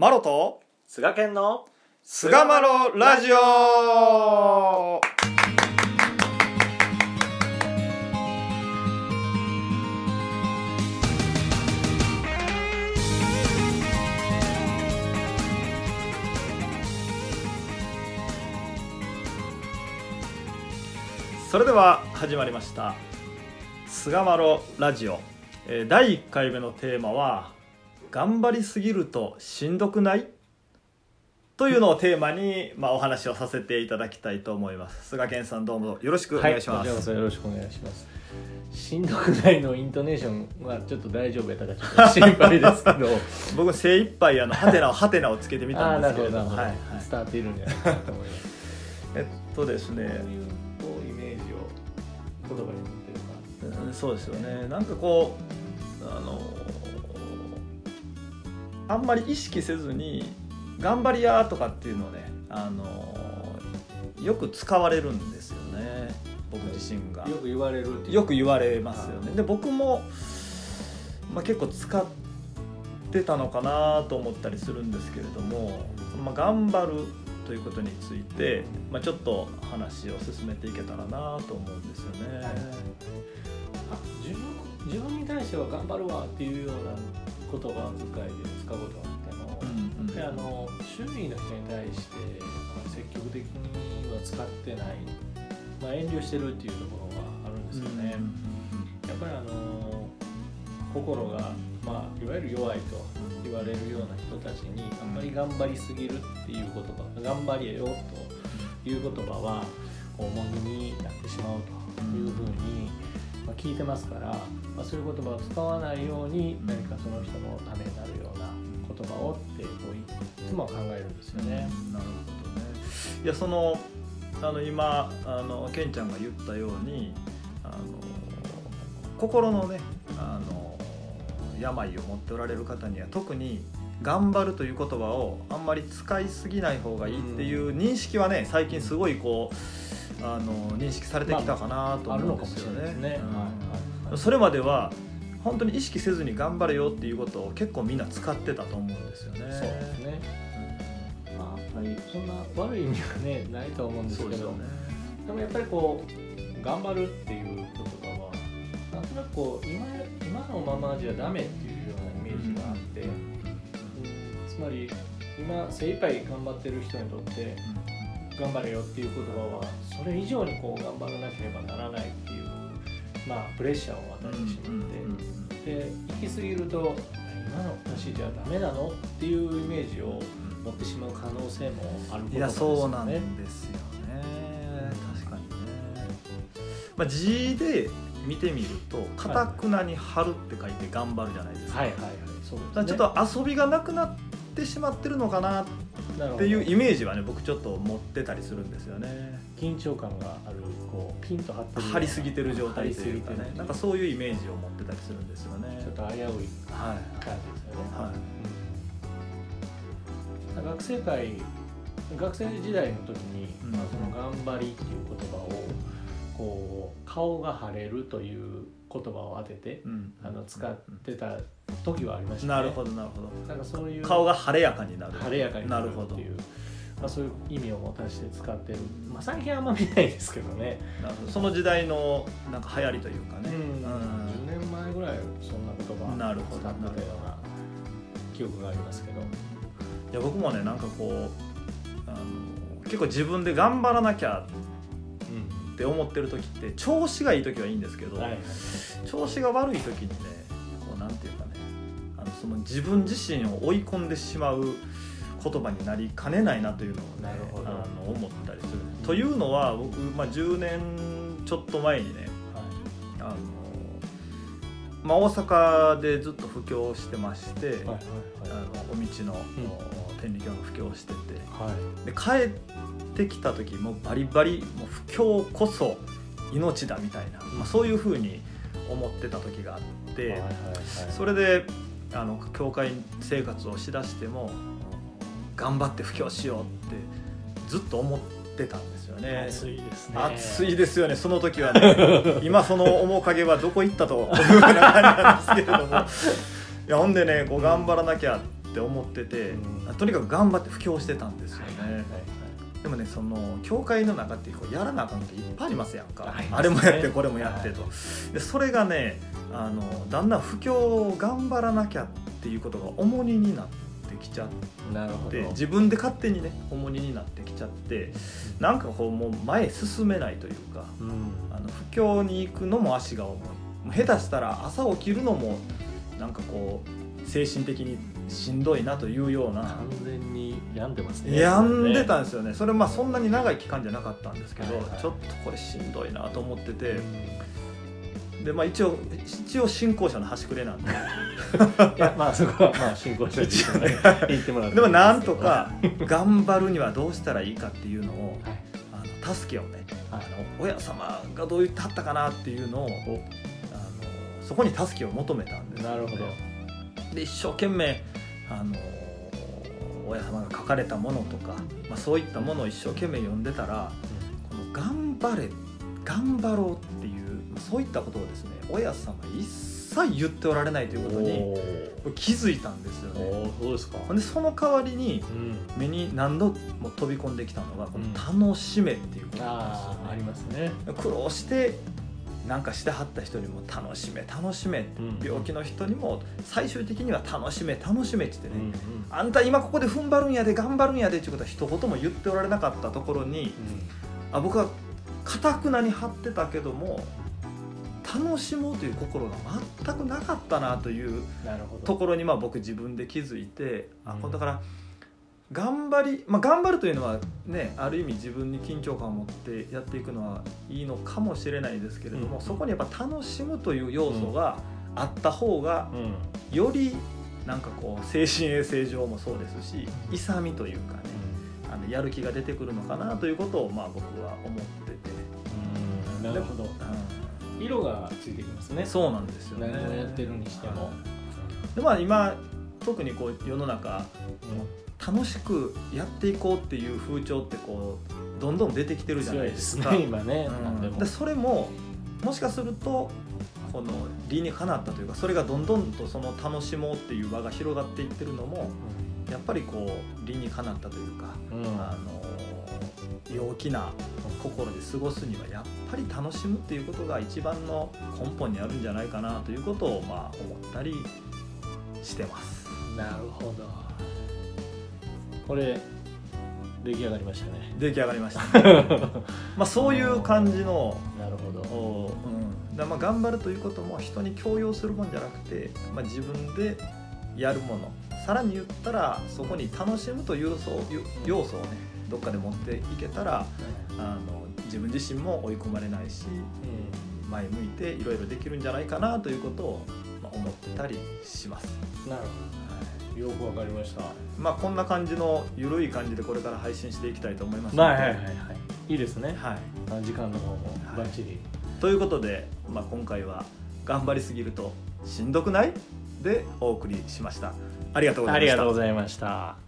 マロと菅健の菅マロラジオ。それでは始まりました。菅マロラジオ、えー第1回目のテーマは「頑張りすぎるとしんどくない?」というのをテーマに、まあ、お話をさせていただきたいと思います。菅健さんどうもよろしくお願いします、はい、こちらこそよろしくお願いします。しんどくないのイントネーションはちょっと大丈夫やったかちょっと心配ですけど。僕精一杯あのハテナをハテナをつけてみあたんですけれどもはいはい。伝わっているんじゃないかなと思います。えっとですそういうねこうイメージを言葉に持ってるか。うんそうですよね。なんかこうあのあんまり意識せずに「頑張りや」とかっていうのをねあのよく使われるんですよね。僕自身が。よく言われるよく言われますよね。で僕も、まあ、結構使ってたのかなと思ったりするんですけれども、まあ、頑張るということについて、まあ、ちょっと話を進めていけたらなと思うんですよね。はい。あ自分自分に対しては頑張るわっていうような言葉遣いで使うことがあっても、うんうんやっぱりあの周囲の人に対してあの積極的には使ってない、まあ、遠慮してるっていうところがあるんですよね。やっぱりあの心が、まあ、いわゆる弱いと言われるような人たちにあんまり頑張りすぎるっていう言葉頑張りよという言葉はこう重荷になってしまうというふうに、ま、聞いてますから、まあ、そういう言葉を使わないように何かその人のためになるような言葉をってこういつも考えるんですよね。なるほどね。いやそのあの今あのケンちゃんが言ったようにあの心のねあの病を持っておられる方には特に頑張るという言葉をあんまり使いすぎない方がいいっていう認識はね最近すごいこうあの認識されてきたかなと思うんですよかもしれないですね。それまでは本当に意識せずに頑張れよっていうことを結構みんな使ってたと思うんですよね。そうですね。まあ、やっぱりそんな悪い意味はねないとは思うんですけど。ね。でもやっぱりこう頑張るっていう言葉はなんとなくこう今今のままじゃダメっていうようなイメージがあって、うん。つまり今精一杯頑張ってる人にとって頑張れよっていう言葉はそれ以上にこう頑張らなければならないっていうまあプレッシャーを与えてしまって、で行き過ぎると今の私じゃダメなのっていうイメージを持ってしまう可能性もあることいやそうなんね。ですよね。確かにね、まあ、字で見てみると「かたくなに張る」って書いて「頑張る」じゃないですか、はい。はい。はい。ね。ちょっと遊びがなくなってしまってるのかなっなるほど。ていうイメージはね僕ちょっと持ってたりするんですよね。緊張感があるこうピンと張って張りすぎてる状態というかね。なんかそういうイメージを持ってたりするんですよね。ちょっと危ういはい感じですよね、はい。うん。学生会学生時代の時に、うん。まあ、その頑張りっていう言葉をこう顔が腫れるという言葉を当ててうん。あの使ってた時はありましたねなるほどなるほど。なんかそういう顔が晴れやかになる。晴れやかになるるほどっていう。まあ、そういう意味を持たせて使ってる、まあ、最近はあんま見ないですけどね、なるほど。その時代のなんか流行りというかね、うん、10年前ぐらいそんな言葉なるほど。使ってたような記憶がありますけど。いや僕もねなんかこうあの結構自分で頑張らなきゃって思ってる時って調子がいい時はいいんですけど、はいはい調子が悪い時にねこうなんていうかねあのその自分自身を追い込んでしまう言葉になりかねないなというのをねあの思ったりする。というのは僕、まあ、10年ちょっと前にねあの、まあ、大阪でずっと布教してまして、はいはいはい。あのお道の、天理教の布教をしてて。はい。で帰ってきた時もうバリバリもう布教こそ命だみたいな、まあ、そういうふうに思ってた時があって、はいはいはい。それであの教会生活をしだしても頑張って布教しようってずっと思ってたんですよね。暑いですね。暑いですよね。その時はね 今その面影はどこ行ったというふうな感じなんですけれども。いやほんでねこう頑張らなきゃっって思ってて、うん。とにかく頑張って布教してたんですよね、はいはいでもねその教会の中ってこうやらなあかんこといっぱいありますやんか、ありますねあれもやってこれもやってと、でそれがねあのだんだん布教を頑張らなきゃっていうことが重荷になってきちゃっなるほど。て自分で勝手にね重荷になってきちゃってなんかこうもう前進めないというかうん。あの布教に行くのも足が重い。下手したら朝起きるのもなんかこう精神的にしんどいなというような。完全に病んでますね。病んでたんんですよね。それまあそんなに長い期間じゃなかったんですけど、はいはいちょっとこれしんどいなと思ってて。でまあ一応一応信仰者の端くれなんで。いやまあそこはまあ進行者一応。ね言ってもらって でもなんとか頑張るにはどうしたらいいかっていうのをはいあの助けをねあはい。の親様がどう言ってはったかなっていうのをあのそこに助けを求めたんですよなるほど。で一生懸命あの親様が書かれたものとか、まあ、そういったものを一生懸命読んでたらこの「頑張れ頑張ろう」っていうまあそういったことをですね親様一切言っておられないということにお気づいたんですよおね。おそうですか。でその代わりにうん。目に何度も飛び込んできたのがこの楽しめっていうことなんですよああありね。ますね。苦労してなんかしてはった人にも楽しめ楽しめって、うん。病気の人にも最終的には楽しめ楽しめって言ってね、うんうん。あんた今ここで踏ん張るんやで頑張るんやでっていうことは一言も言っておられなかったところにあ僕はかたくなに張ってたけども楽しもうという心が全くなかったなというところにまあ僕自分で気づいて、あうん。これだから頑張り、まあ、頑張るというのはねある意味自分に緊張感を持ってやっていくのはいいのかもしれないですけれども、うん。そこにやっぱ楽しむという要素があった方がうん。よりなんかこう精神衛生上もそうですし勇みというかねあのやる気が出てくるのかなということをまあ僕は思ってて、うん。なるほど。う色がついてきますね。ん、そうなんですよね。何をやってるにしても。でまあ今特にこう世の中楽しくやっていこうっていう風潮ってこうどんどん出てきてるじゃな強いいでか。ですすね今ねうん。それももしかするとこの理にかなったというかそれがどんどんとその楽しもうっていう輪が広がっていってるのもやっぱりこう理にかなったというか、うん。あの陽気な心で過ごすにはやっぱり楽しむっていうことが一番の根本にあるんじゃないかなということをまあ思ったりしてます。なるほどこれ出来上がりましたね。出来上がりました、まあそういう感じのなるほど。おうん、だまあ頑張るということも人に強要するもんじゃなくて、まあ、自分でやるもの。さらに言ったらそこに楽しむという要素をねどっかで持っていけたらあの自分自身も追い込まれないしう前向いていろいろできるんじゃないかなということを、まあ、思ってたりします。んなるほどよくわかりました。まあこんな感じのゆるい感じでこれから配信していきたいと思いますはいはいはいはい。いいですね。はい。あ時間の方もバッチリ。ということで、まあ、今回は「頑張りすぎるとしんどくない?」でお送りしました。ありがとうございました。ありがとうございました